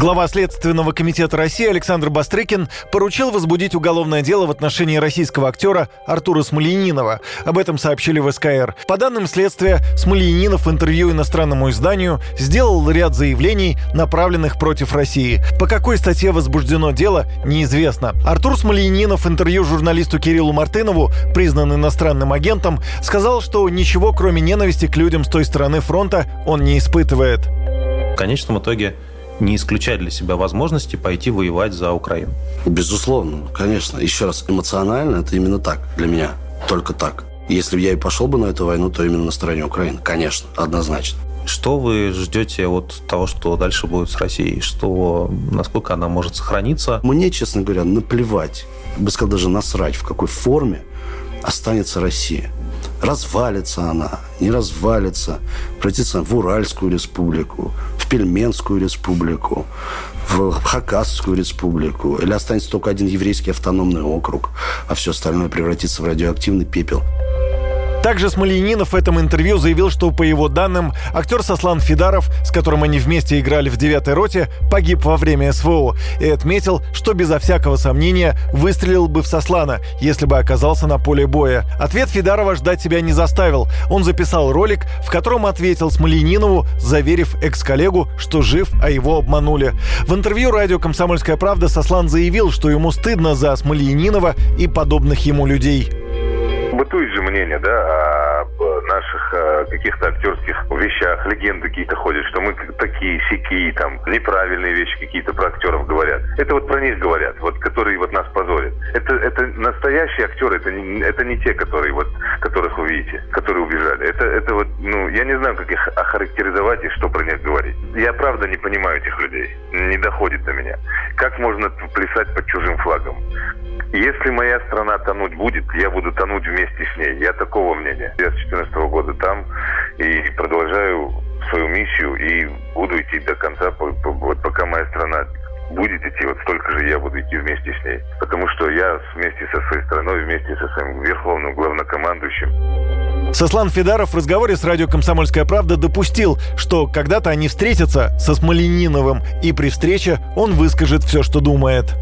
Глава Следственного комитета России Александр Бастрыкин поручил возбудить уголовное дело в отношении российского актера Артура Смольянинова. Об этом сообщили в СКР. По данным следствия, Смольянинов в интервью иностранному изданию сделал ряд заявлений, направленных против России. По какой статье возбуждено дело, неизвестно. Артур Смольянинов в интервью журналисту Кириллу Мартынову, признан иностранным агентом, сказал, что ничего кроме ненависти к людям с той стороны фронта он не испытывает. В конечном итоге не исключать для себя возможности пойти воевать за Украину. Безусловно, конечно. Еще раз, эмоционально это именно так для меня. Только так. Если бы я и пошел бы на эту войну, то именно на стороне Украины. Конечно, однозначно. Что вы ждете от того, что дальше будет с Россией? Что, насколько она может сохраниться? Мне, честно говоря, наплевать, я бы сказал, даже насрать, в какой форме останется Россия. Развалится она, не развалится, превратится в Уральскую республику, Пельменскую республику, в Хакасскую республику, или останется только один еврейский автономный округ, а все остальное превратится в радиоактивный пепел. Также Смольянинов в этом интервью заявил, что, по его данным, актер Сослан Фидаров, с которым они вместе играли в «Девятой роте», погиб во время СВО и отметил, что безо всякого сомнения выстрелил бы в Сослана, если бы оказался на поле боя. Ответ Фидарова ждать себя не заставил. Он записал ролик, в котором ответил Смольянинову, заверив экс-коллегу, что жив, а его обманули. В интервью радио «Комсомольская правда» Сослан заявил, что ему стыдно за Смольянинова и подобных ему людей бытует же мнение, да, о наших о каких-то актерских вещах, легенды какие-то ходят, что мы такие, сякие, там, неправильные вещи какие-то про актеров говорят. Это вот про них говорят, вот, которые вот нас позорят. Это, это настоящие актеры, это не, это не те, которые вот, видите, которые убежали. Это, это вот, ну, я не знаю, как их охарактеризовать и что про них говорить. Я правда не понимаю этих людей. Не доходит до меня. Как можно плясать под чужим флагом? Если моя страна тонуть будет, я буду тонуть вместе с ней. Я такого мнения. Я с 2014 года там и продолжаю свою миссию и буду идти до конца, пока моя страна будет идти, вот столько же я буду идти вместе с ней. Потому что я вместе со своей страной, вместе со своим верховным главнокомандующим. Сослан Федаров в разговоре с радио «Комсомольская правда» допустил, что когда-то они встретятся со Смолениновым, и при встрече он выскажет все, что думает.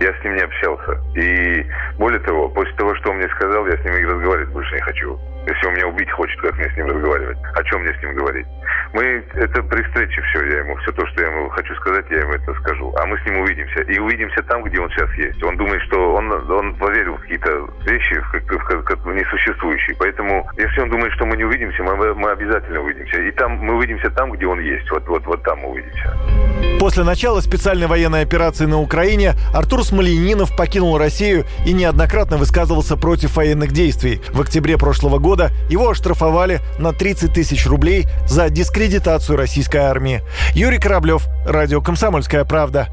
Я с ним не общался. И более того, после того, что он мне сказал, я с ним и разговаривать больше не хочу. Если он меня убить хочет, как мне с ним разговаривать? О чем мне с ним говорить? Мы, это при встрече все, я ему, все то, что я ему хочу сказать, я ему это скажу. А мы с ним увидимся. И увидимся там, где он сейчас есть. Он думает, что он, он поверил в какие-то вещи, в, в, как, в несуществующие. Поэтому, если он думает, что мы не увидимся, мы, мы обязательно увидимся. И там мы увидимся там, где он есть. Вот, вот, вот там мы увидимся. После начала специальной военной операции на Украине Артур Смольянинов покинул Россию и неоднократно высказывался против военных действий. В октябре прошлого года его оштрафовали на 30 тысяч рублей за дискредитацию российской армии. Юрий Кораблев, Радио «Комсомольская правда».